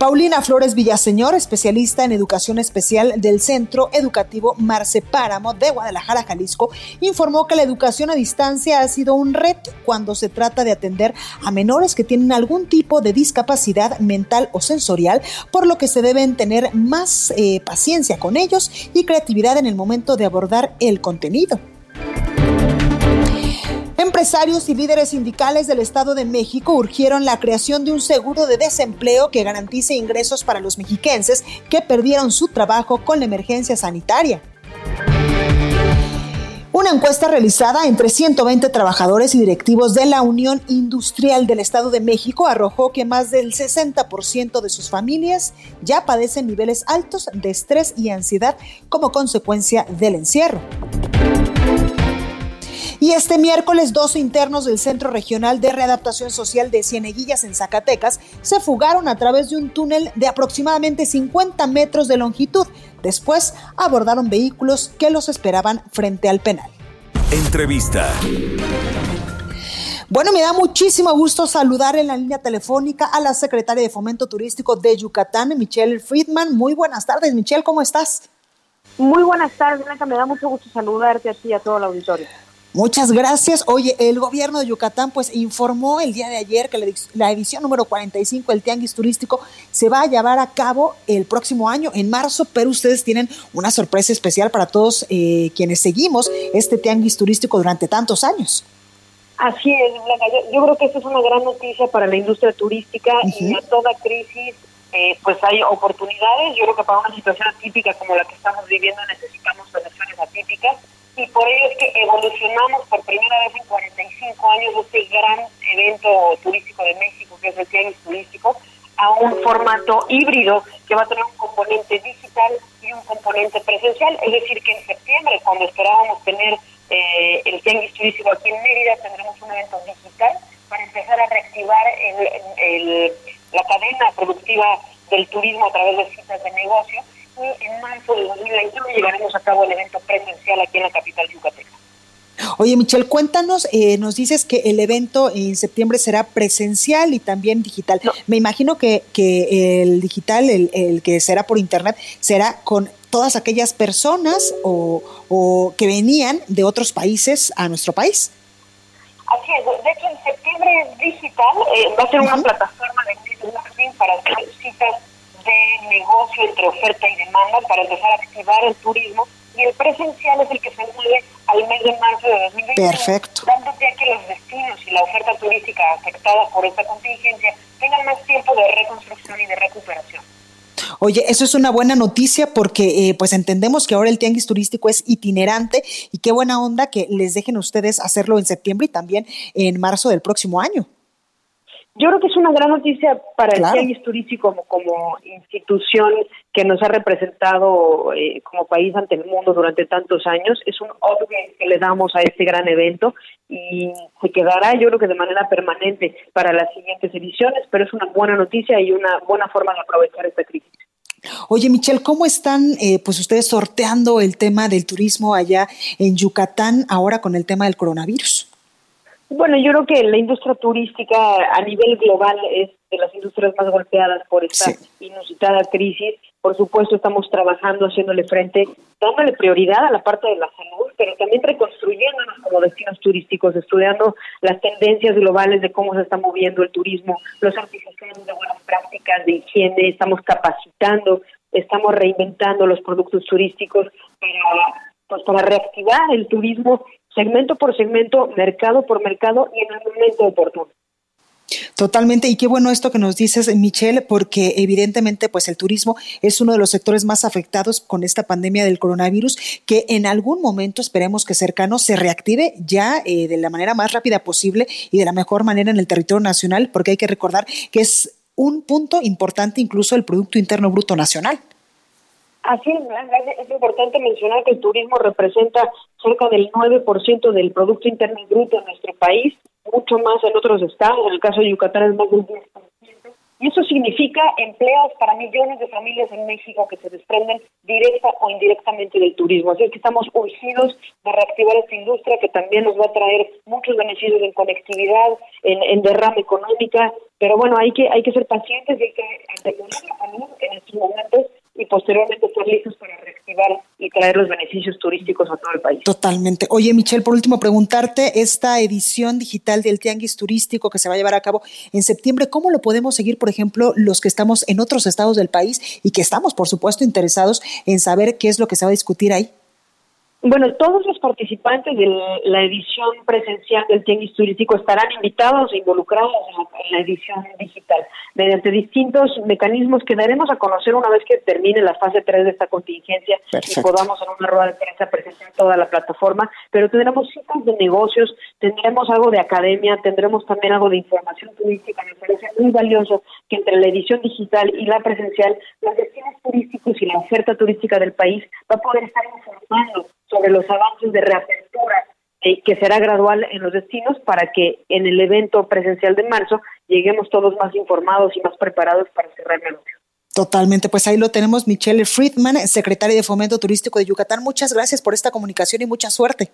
Paulina Flores Villaseñor, especialista en educación especial del Centro Educativo Marce Páramo de Guadalajara, Jalisco, informó que la educación a distancia ha sido un reto cuando se trata de atender a menores que tienen algún tipo de discapacidad mental o sensorial, por lo que se deben tener más eh, paciencia con ellos y creatividad en el momento de abordar el contenido. Empresarios y líderes sindicales del Estado de México urgieron la creación de un seguro de desempleo que garantice ingresos para los mexiquenses que perdieron su trabajo con la emergencia sanitaria. Una encuesta realizada entre 120 trabajadores y directivos de la Unión Industrial del Estado de México arrojó que más del 60% de sus familias ya padecen niveles altos de estrés y ansiedad como consecuencia del encierro. Y este miércoles, dos internos del Centro Regional de Readaptación Social de Cieneguillas en Zacatecas se fugaron a través de un túnel de aproximadamente 50 metros de longitud. Después abordaron vehículos que los esperaban frente al penal. Entrevista. Bueno, me da muchísimo gusto saludar en la línea telefónica a la secretaria de Fomento Turístico de Yucatán, Michelle Friedman. Muy buenas tardes, Michelle, ¿cómo estás? Muy buenas tardes, Blanca. Me da mucho gusto saludarte a ti y a todo el auditorio. Muchas gracias. Oye, el gobierno de Yucatán pues informó el día de ayer que la edición número 45 del Tianguis Turístico se va a llevar a cabo el próximo año, en marzo, pero ustedes tienen una sorpresa especial para todos eh, quienes seguimos este Tianguis Turístico durante tantos años. Así es, Blanca. Yo, creo que esta es una gran noticia para la industria turística y a toda crisis eh, pues hay oportunidades. Yo creo que para una situación atípica como la que estamos viviendo necesitamos soluciones atípicas y por ello es que evolucionamos por primera vez en 45 años este gran evento turístico de México, que es el Tianguis Turístico, a un formato híbrido que va a tener un componente digital y un componente presencial. Es decir, que en septiembre, cuando esperábamos tener eh, el Tianguis Turístico aquí en Mérida, tendremos un evento digital para empezar a reactivar el, la cadena productiva del turismo a través de citas de negocio y en marzo de 2021 llevaremos a cabo el evento presencial aquí en la capital yucateca. Oye, Michelle, cuéntanos, eh, nos dices que el evento en septiembre será presencial y también digital. Me imagino que, que el digital, el, el, que será por internet, será con todas aquellas personas o, o que venían de otros países a nuestro país. Así es, de hecho en septiembre es digital, eh, va a ser una plataforma de marketing para hacer citas de negocio entre oferta y demanda para empezar a activar el turismo y el presencial es el que se mueve al mes de marzo de 2020. Perfecto. Dando ya que los destinos y la oferta turística afectada por esta contingencia tengan más tiempo de reconstrucción y de recuperación. Oye, eso es una buena noticia porque eh, pues entendemos que ahora el tianguis turístico es itinerante y qué buena onda que les dejen ustedes hacerlo en septiembre y también en marzo del próximo año. Yo creo que es una gran noticia para el país turístico como, como institución que nos ha representado eh, como país ante el mundo durante tantos años. Es un upgrade que le damos a este gran evento y se quedará yo creo que de manera permanente para las siguientes ediciones, pero es una buena noticia y una buena forma de aprovechar esta crisis. Oye, Michelle, ¿cómo están eh, pues ustedes sorteando el tema del turismo allá en Yucatán ahora con el tema del coronavirus? Bueno, yo creo que la industria turística a nivel global es de las industrias más golpeadas por esta inusitada crisis. Por supuesto, estamos trabajando, haciéndole frente, dándole prioridad a la parte de la salud, pero también reconstruyéndonos como destinos turísticos, estudiando las tendencias globales de cómo se está moviendo el turismo, los certificados de buenas prácticas de higiene, estamos capacitando, estamos reinventando los productos turísticos para, pues, para reactivar el turismo segmento por segmento, mercado por mercado y en el momento oportuno. Totalmente, y qué bueno esto que nos dices, Michelle, porque evidentemente pues el turismo es uno de los sectores más afectados con esta pandemia del coronavirus, que en algún momento esperemos que cercano se reactive ya eh, de la manera más rápida posible y de la mejor manera en el territorio nacional, porque hay que recordar que es un punto importante incluso el Producto Interno Bruto Nacional. Así es, es importante mencionar que el turismo representa cerca del 9% del Producto Interno Bruto en nuestro país, mucho más en otros estados, en el caso de Yucatán es más del 10%, Y eso significa empleos para millones de familias en México que se desprenden directa o indirectamente del turismo. Así es que estamos urgidos de reactivar esta industria que también nos va a traer muchos beneficios en conectividad, en, en derrama económica. Pero bueno, hay que, hay que ser pacientes y hay que asegurar la en estos posteriormente estar listos para reactivar y traer los beneficios turísticos a todo el país. Totalmente. Oye, Michelle, por último, preguntarte, esta edición digital del Tianguis Turístico que se va a llevar a cabo en septiembre, ¿cómo lo podemos seguir, por ejemplo, los que estamos en otros estados del país y que estamos, por supuesto, interesados en saber qué es lo que se va a discutir ahí? Bueno, todos los participantes de la edición presencial del Tianguis Turístico estarán invitados e involucrados en la, edición digital mediante distintos mecanismos que daremos a conocer una vez que termine la fase 3 de esta contingencia y podamos en una rueda de prensa presentar toda la plataforma. Pero tendremos citas de negocios, tendremos algo de academia, tendremos también algo de información turística. Me parece muy valioso que entre la edición digital y la presencial, los destinos turísticos y la oferta turística del país va a poder estar informando sobre los avances de reapertura eh, que será gradual en los destinos para que en el evento presencial de marzo lleguemos todos más informados y más preparados para cerrar el negocio. Totalmente, pues ahí lo tenemos, Michelle Friedman, secretaria de Fomento Turístico de Yucatán. Muchas gracias por esta comunicación y mucha suerte.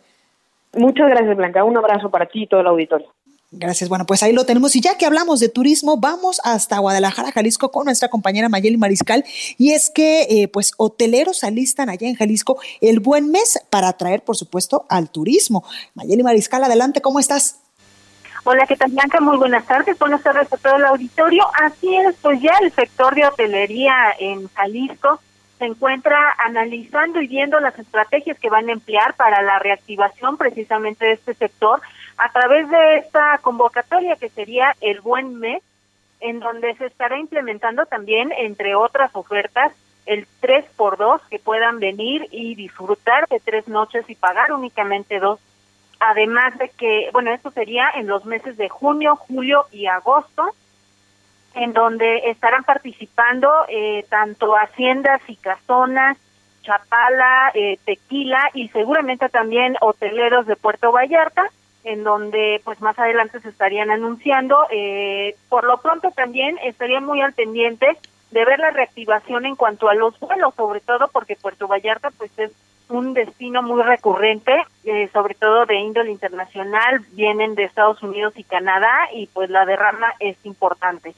Muchas gracias, Blanca. Un abrazo para ti y todo el auditorio. Gracias. Bueno, pues ahí lo tenemos. Y ya que hablamos de turismo, vamos hasta Guadalajara, Jalisco, con nuestra compañera Mayeli Mariscal. Y es que, eh, pues, hoteleros alistan allá en Jalisco el buen mes para atraer, por supuesto, al turismo. Mayeli Mariscal, adelante, ¿cómo estás? Hola, ¿qué tal, Blanca? Muy buenas tardes. Buenas tardes a todo el auditorio. Así es, pues ya el sector de hotelería en Jalisco se encuentra analizando y viendo las estrategias que van a emplear para la reactivación precisamente de este sector a través de esta convocatoria que sería el Buen Mes, en donde se estará implementando también, entre otras ofertas, el 3 por 2 que puedan venir y disfrutar de tres noches y pagar únicamente dos. Además de que, bueno, esto sería en los meses de junio, julio y agosto, en donde estarán participando eh, tanto haciendas y casonas, Chapala, eh, Tequila y seguramente también hoteleros de Puerto Vallarta, en donde pues más adelante se estarían anunciando. Eh, por lo pronto también estaría muy al pendiente de ver la reactivación en cuanto a los vuelos, sobre todo porque Puerto Vallarta pues es un destino muy recurrente, eh, sobre todo de índole internacional, vienen de Estados Unidos y Canadá y pues la derrama es importante.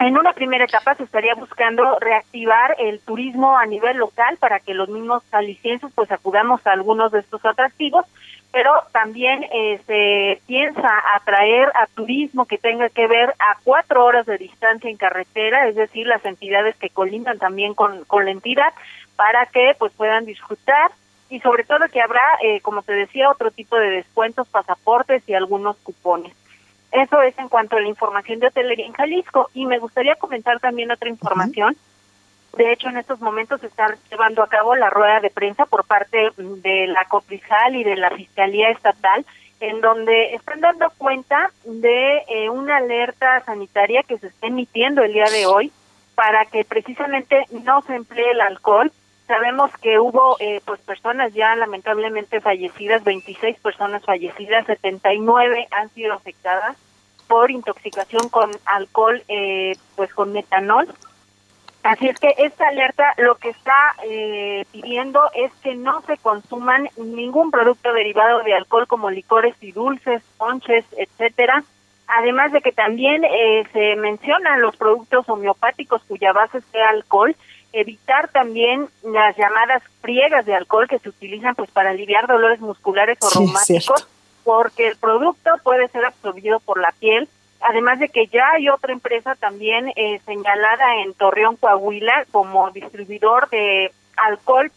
En una primera etapa se estaría buscando reactivar el turismo a nivel local para que los mismos calicienses pues acudamos a algunos de estos atractivos pero también eh, se piensa atraer a turismo que tenga que ver a cuatro horas de distancia en carretera, es decir, las entidades que colindan también con, con la entidad, para que pues puedan disfrutar y sobre todo que habrá, eh, como te decía, otro tipo de descuentos, pasaportes y algunos cupones. Eso es en cuanto a la información de hotelería en Jalisco. Y me gustaría comentar también otra información. De hecho, en estos momentos se está llevando a cabo la rueda de prensa por parte de la Coprizal y de la Fiscalía Estatal, en donde están dando cuenta de eh, una alerta sanitaria que se está emitiendo el día de hoy para que precisamente no se emplee el alcohol. Sabemos que hubo eh, pues personas ya lamentablemente fallecidas, 26 personas fallecidas, 79 han sido afectadas por intoxicación con alcohol, eh, pues con metanol Así es que esta alerta lo que está eh, pidiendo es que no se consuman ningún producto derivado de alcohol como licores y dulces, ponches, etcétera. Además de que también eh, se mencionan los productos homeopáticos cuya base sea alcohol, evitar también las llamadas friegas de alcohol que se utilizan pues para aliviar dolores musculares o reumáticos, porque el producto puede ser absorbido por la piel Además de que ya hay otra empresa también eh, señalada en Torreón, Coahuila, como distribuidor de alcohol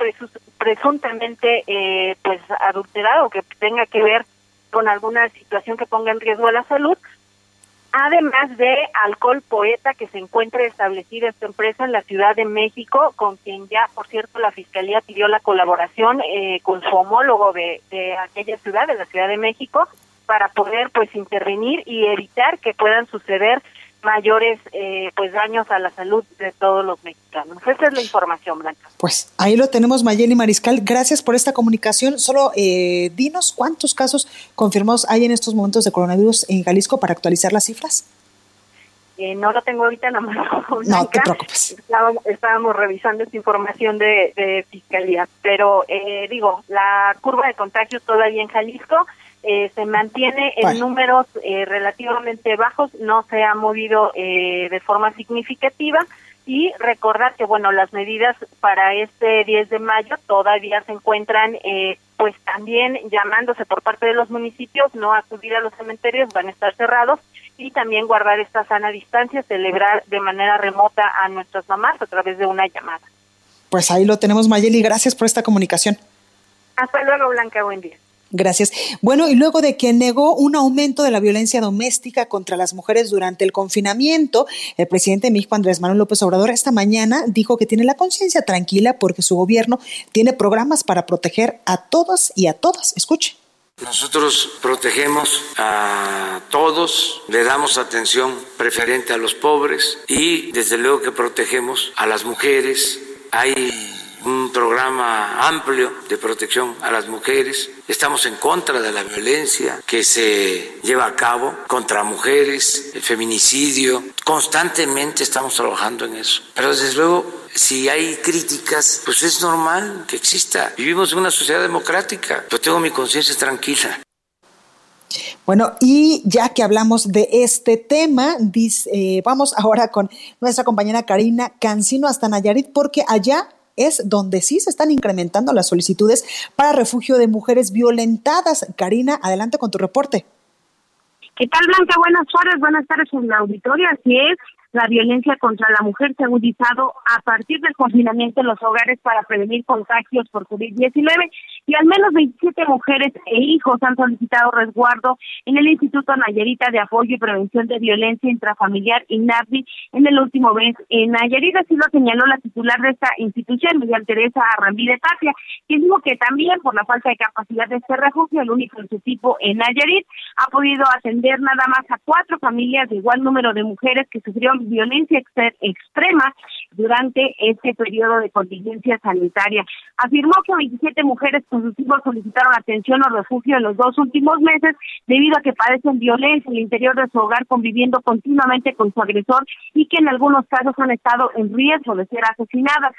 presuntamente eh, pues adulterado, que tenga que ver con alguna situación que ponga en riesgo la salud. Además de alcohol poeta que se encuentra establecida esta empresa en la Ciudad de México, con quien ya, por cierto, la Fiscalía pidió la colaboración eh, con su homólogo de, de aquella ciudad, de la Ciudad de México, para poder pues intervenir y evitar que puedan suceder mayores eh, pues daños a la salud de todos los mexicanos. Esa es la información, Blanca. Pues ahí lo tenemos, Mayeli Mariscal. Gracias por esta comunicación. Solo eh, dinos cuántos casos confirmados hay en estos momentos de coronavirus en Jalisco para actualizar las cifras. Eh, no lo tengo ahorita en la mano. [laughs] No te preocupes. Estábamos, revisando esta información de, fiscalía, pero eh, digo, la curva de contagios todavía en Jalisco eh, se mantiene en números relativamente bajos, no se ha movido de forma significativa y recordar que bueno las medidas para este 10 de mayo todavía se encuentran eh, pues también llamándose por parte de los municipios no acudir a los cementerios van a estar cerrados y también guardar esta sana distancia celebrar de manera remota a nuestras mamás a través de una llamada. Pues ahí lo tenemos Mayeli. Gracias por esta comunicación. Hasta luego Blanca. Buen día Gracias. Bueno, y luego de que negó un aumento de la violencia doméstica contra las mujeres durante el confinamiento, el presidente de México, Andrés Manuel López Obrador, esta mañana dijo que tiene la conciencia tranquila porque su gobierno tiene programas para proteger a todas y a todas. Escuche. Nosotros protegemos a todos, le damos atención preferente a los pobres y desde luego que protegemos a las mujeres. Hay un programa amplio de protección a las mujeres. Estamos en contra de la violencia que se lleva a cabo contra mujeres, el feminicidio. Constantemente estamos trabajando en eso. Pero desde luego, si hay críticas, pues es normal que exista. Vivimos en una sociedad democrática. Yo tengo mi conciencia tranquila. Bueno, y ya que hablamos de este tema, eh, vamos ahora con nuestra compañera Karina Cancino hasta Nayarit, porque allá es donde sí se están incrementando las solicitudes para refugio de mujeres violentadas. Karina, adelante con tu reporte. ¿Qué tal, Blanca? Buenas tardes, buenas tardes en la auditoría. Así es, la violencia contra la mujer se ha agudizado a partir del confinamiento en los hogares para prevenir contagios por COVID-19 y al menos 27 mujeres e hijos han solicitado resguardo en el Instituto Nayarita de Apoyo y Prevención de Violencia Intrafamiliar INAVI en el último mes en Nayarit, así lo señaló la titular de esta institución, Miguel Teresa Arrambide Tapia, quien dijo que también por la falta de capacidad de este refugio, el único en su tipo en Nayarit, ha podido atender nada más a cuatro familias de igual número de mujeres que sufrieron violencia extrema durante este periodo de contingencia sanitaria. Afirmó que 27 mujeres hijos solicitaron atención o refugio en los dos últimos meses debido a que padecen violencia en el interior de su hogar conviviendo continuamente con su agresor y que en algunos casos han estado en riesgo de ser asesinadas.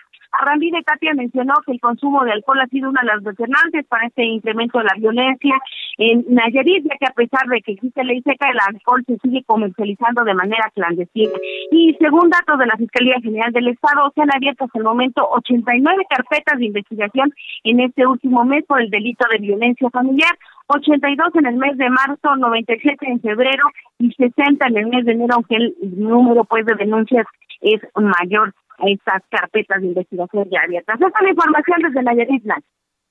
de Tapia mencionó que el consumo de alcohol ha sido una de las determinantes para este incremento de la violencia en Nayarit, ya que a pesar de que existe ley seca, el alcohol se sigue comercializando de manera clandestina. Y según datos de la Fiscalía General del Estado, se han abierto hasta el momento 89 carpetas de investigación en este último mes por el delito de violencia familiar, 82 en el mes de marzo, 97 en febrero y 60 en el mes de enero, aunque el número pues de denuncias es mayor a estas carpetas de investigación ya abiertas. Esta es la información desde Nayarit.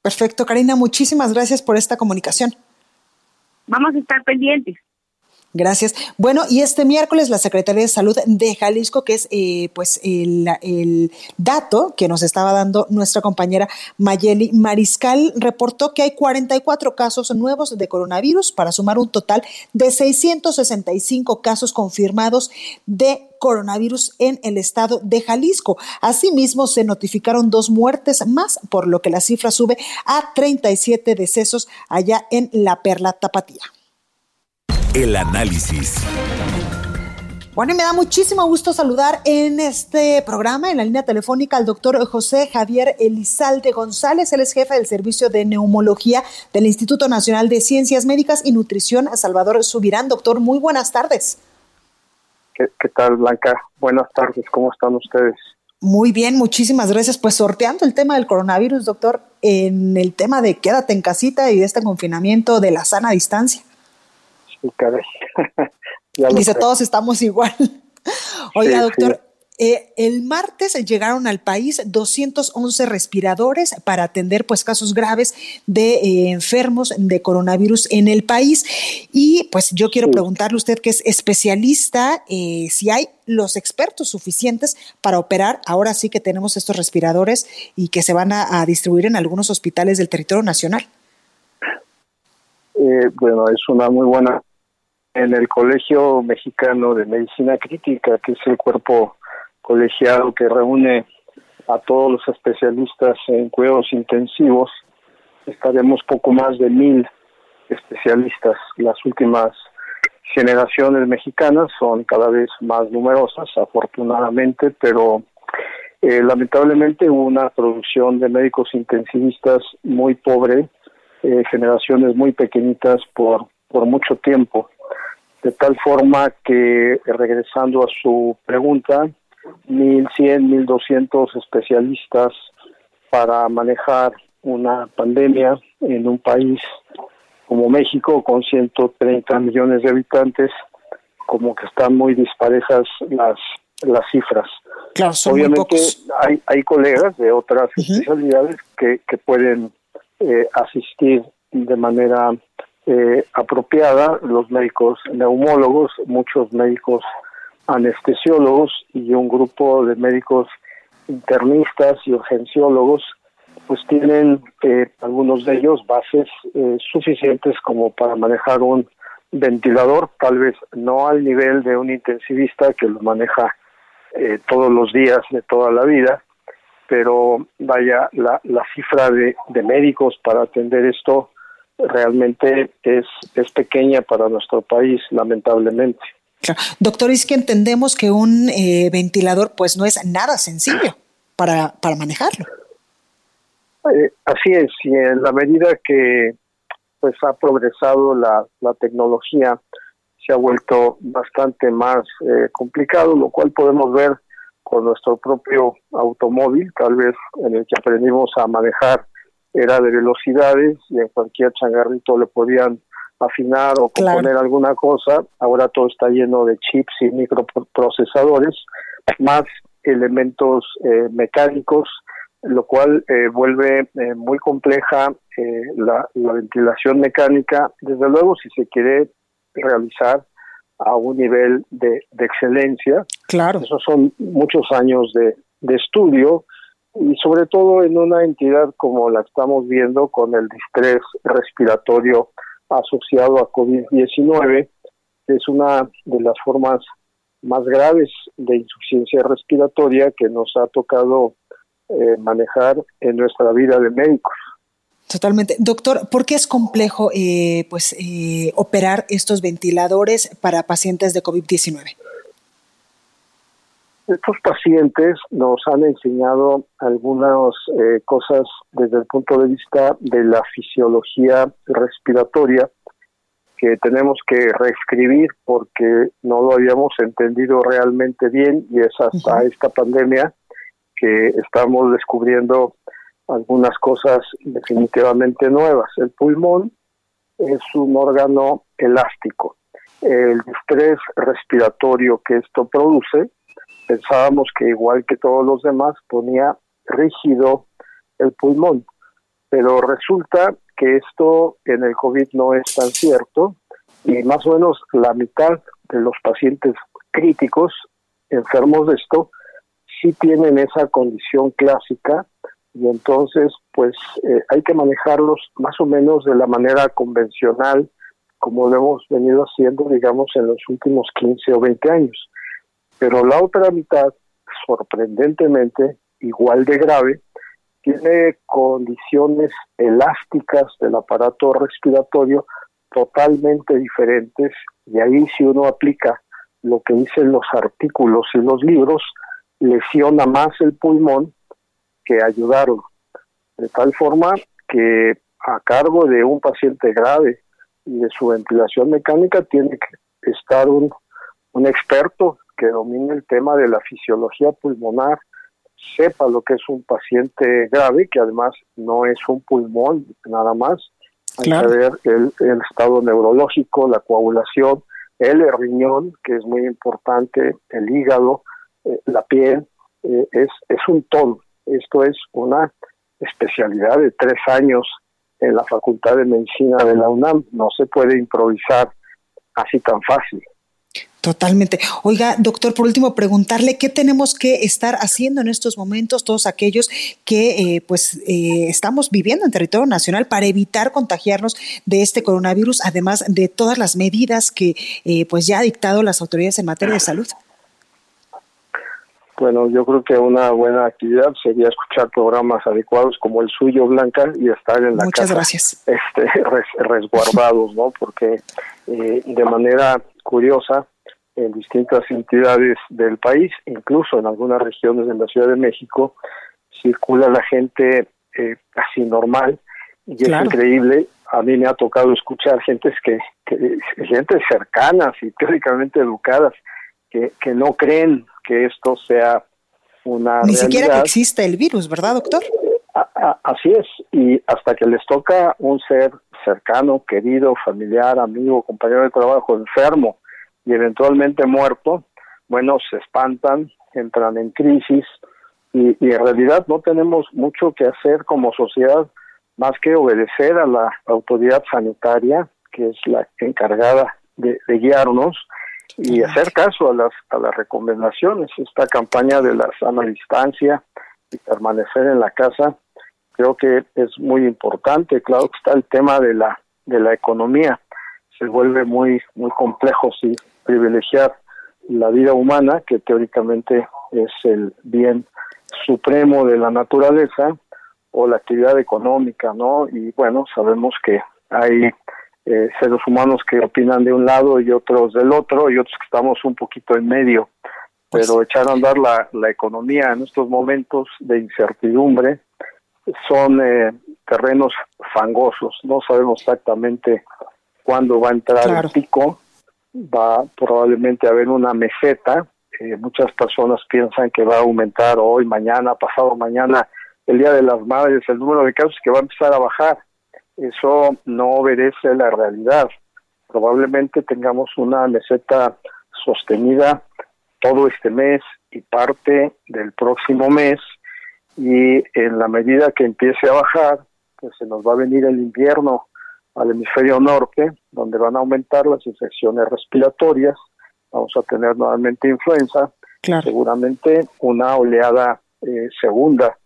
Perfecto, Karina, muchísimas gracias por esta comunicación. Vamos a estar pendientes. Gracias. Bueno, y este miércoles la Secretaría de Salud de Jalisco, que es eh, pues el, el, dato que nos estaba dando nuestra compañera Mayeli Mariscal, reportó que hay 44 casos nuevos de coronavirus para sumar un total de 665 casos confirmados de coronavirus en el estado de Jalisco. Asimismo, se notificaron dos muertes más, por lo que la cifra sube a 37 decesos allá en la Perla Tapatía. El análisis. Bueno, y me da muchísimo gusto saludar en este programa, en la línea telefónica, al doctor José Javier Elizalde González. Él es jefe del Servicio de Neumología del Instituto Nacional de Ciencias Médicas y Nutrición, Salvador Subirán. Doctor, muy buenas tardes. ¿Qué, ¿Qué, tal, Blanca? Buenas tardes, ¿cómo están ustedes? Muy bien, muchísimas gracias. Pues sorteando el tema del coronavirus, doctor, en el tema de quédate en casita y de este confinamiento de la sana distancia. [laughs] Dice, todos estamos igual. Oiga, doctor, eh, el martes llegaron al país 211 respiradores para atender pues casos graves de eh, enfermos de coronavirus en el país. Y pues yo quiero preguntarle a usted que es especialista, eh, si hay los expertos suficientes para operar. Ahora sí que tenemos estos respiradores y que se van a distribuir en algunos hospitales del territorio nacional. bueno, es una muy buena en el Colegio Mexicano de Medicina Crítica, que es el cuerpo colegiado que reúne a todos los especialistas en cuidados intensivos, estaremos poco más de mil especialistas. Las últimas generaciones mexicanas son cada vez más numerosas, afortunadamente, pero eh, lamentablemente hubo una producción de médicos intensivistas muy pobre, eh, generaciones muy pequeñitas por, por mucho tiempo, de tal forma que, regresando a su pregunta, 1.100, 1.200 especialistas para manejar una pandemia en un país como México con 130 millones de habitantes, como que están muy disparejas las las cifras. Claro, son Obviamente hay, hay colegas de otras especialidades que, que pueden eh, asistir de manera eh, apropiada, los médicos neumólogos, muchos médicos anestesiólogos y un grupo de médicos internistas y urgenciólogos pues tienen eh, algunos de ellos bases eh, suficientes como para manejar un ventilador, tal vez no al nivel de un intensivista que lo maneja eh, todos los días de toda la vida, pero vaya, la, la cifra de, de médicos para atender esto realmente es, es pequeña para nuestro país, lamentablemente. Doctor, es que entendemos que un ventilador pues no es nada sencillo para, para manejarlo. Eh, así es, y en la medida que pues ha progresado la, la tecnología, se ha vuelto bastante más eh, complicado, lo cual podemos ver con nuestro propio automóvil, tal vez en el que aprendimos a manejar era de velocidades y en cualquier changarrito le podían afinar o componer alguna cosa, ahora todo está lleno de chips y microprocesadores, más elementos eh, mecánicos lo cual eh, vuelve eh, muy compleja eh, la, ventilación mecánica, desde luego si se quiere realizar a un nivel de, excelencia. Claro. Esos son muchos años de, de, estudio y sobre todo en una entidad como la estamos viendo con el distrés respiratorio asociado a COVID-19, que es una de las formas más graves de insuficiencia respiratoria que nos ha tocado eh, manejar en nuestra vida de médicos. Totalmente. Doctor, ¿por qué es complejo eh, pues, eh, operar estos ventiladores para pacientes de COVID-19? Estos pacientes nos han enseñado algunas cosas desde el punto de vista de la fisiología respiratoria que tenemos que reescribir porque no lo habíamos entendido realmente bien y es hasta esta pandemia que estamos descubriendo algunas cosas definitivamente nuevas. El pulmón es un órgano elástico. El estrés respiratorio que esto produce, pensábamos que igual que todos los demás ponía rígido el pulmón, pero resulta que esto en el COVID no es tan cierto y más o menos la mitad de los pacientes críticos enfermos de esto sí tienen esa condición clásica y entonces pues eh, hay que manejarlos más o menos de la manera convencional como lo hemos venido haciendo digamos en los últimos 15 o 20 años. Pero la otra mitad, sorprendentemente, igual de grave, tiene condiciones elásticas del aparato respiratorio totalmente diferentes y ahí si uno aplica lo que dicen los artículos y los libros, lesiona más el pulmón que ayudarlo. De tal forma que a cargo de un paciente grave y de su ventilación mecánica tiene que estar un, un experto que domine el tema de la fisiología pulmonar, sepa lo que es un paciente grave, que además no es un pulmón nada más, hay que ver el, el, estado neurológico, la coagulación, el riñón, que es muy importante, el hígado, eh, la piel, eh, es, es un todo. Esto es una especialidad de tres años en la Facultad de Medicina de la UNAM. No se puede improvisar así tan fácil. Totalmente. Oiga, doctor, por último, preguntarle qué tenemos que estar haciendo en estos momentos, todos aquellos que eh, pues eh, estamos viviendo en territorio nacional para evitar contagiarnos de este coronavirus, además de todas las medidas que pues ya ha dictado las autoridades en materia de salud. Bueno, yo creo que una buena actividad sería escuchar programas adecuados como el suyo, Blanca, y estar en la Muchas casa gracias. Este, [laughs] resguardados, ¿no? Porque eh, de manera curiosa en distintas entidades del país, incluso en algunas regiones de la Ciudad de México, circula la gente eh, casi normal y es increíble. A mí me ha tocado escuchar gentes que, que gente cercanas [laughs] y teóricamente educadas que, que no creen que esto sea una ni siquiera que existe el virus, ¿verdad, doctor? así es, y hasta que les toca un ser cercano, querido, familiar, amigo, compañero de trabajo enfermo y eventualmente muerto, bueno, se espantan, entran en crisis y, y en realidad no tenemos mucho que hacer como sociedad más que obedecer a la autoridad sanitaria, que es la encargada de, de guiarnos, y hacer caso a las, a las recomendaciones. Esta campaña de la sana distancia y permanecer en la casa creo que es muy importante. Claro que está el tema de la, de la economía. Se vuelve muy, muy complejo si privilegiar la vida humana, que teóricamente es el bien supremo de la naturaleza, o la actividad económica, ¿no? Y bueno, sabemos que hay eh, seres humanos que opinan de un lado y otros del otro y otros que estamos un poquito en medio. Pues Pero echar a andar la, la economía en estos momentos de incertidumbre son eh, terrenos fangosos. No sabemos exactamente cuándo va a entrar el pico. Va probablemente a haber una meseta. Eh, muchas personas piensan que va a aumentar hoy, mañana, pasado mañana, el Día de las Madres, el número de casos que va a empezar a bajar eso no obedece la realidad. Probablemente tengamos una meseta sostenida todo este mes y parte del próximo mes y en la medida que empiece a bajar, pues se nos va a venir el invierno al hemisferio norte, donde van a aumentar las infecciones respiratorias, vamos a tener nuevamente influenza, seguramente una oleada eh, segunda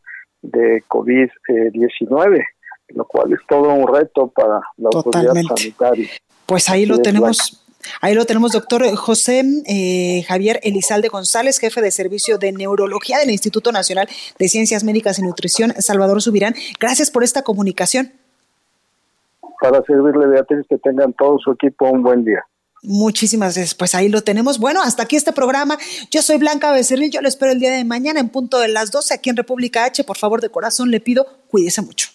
de COVID-19 lo cual es todo un reto para la autoridad sanitaria. Pues ahí lo tenemos. Ahí lo tenemos, doctor José eh, Javier Elizalde González, jefe de servicio de neurología del Instituto Nacional de Ciencias Médicas y Nutrición, Salvador Subirán. Gracias por esta comunicación. Para servirle, Beatriz, que tengan todo su equipo un buen día. Muchísimas gracias. Pues ahí lo tenemos. Bueno, hasta aquí este programa. Yo soy Blanca Becerril. Yo lo espero el día de mañana en punto de las 12 aquí en República H. Por favor, de corazón le pido, cuídese mucho.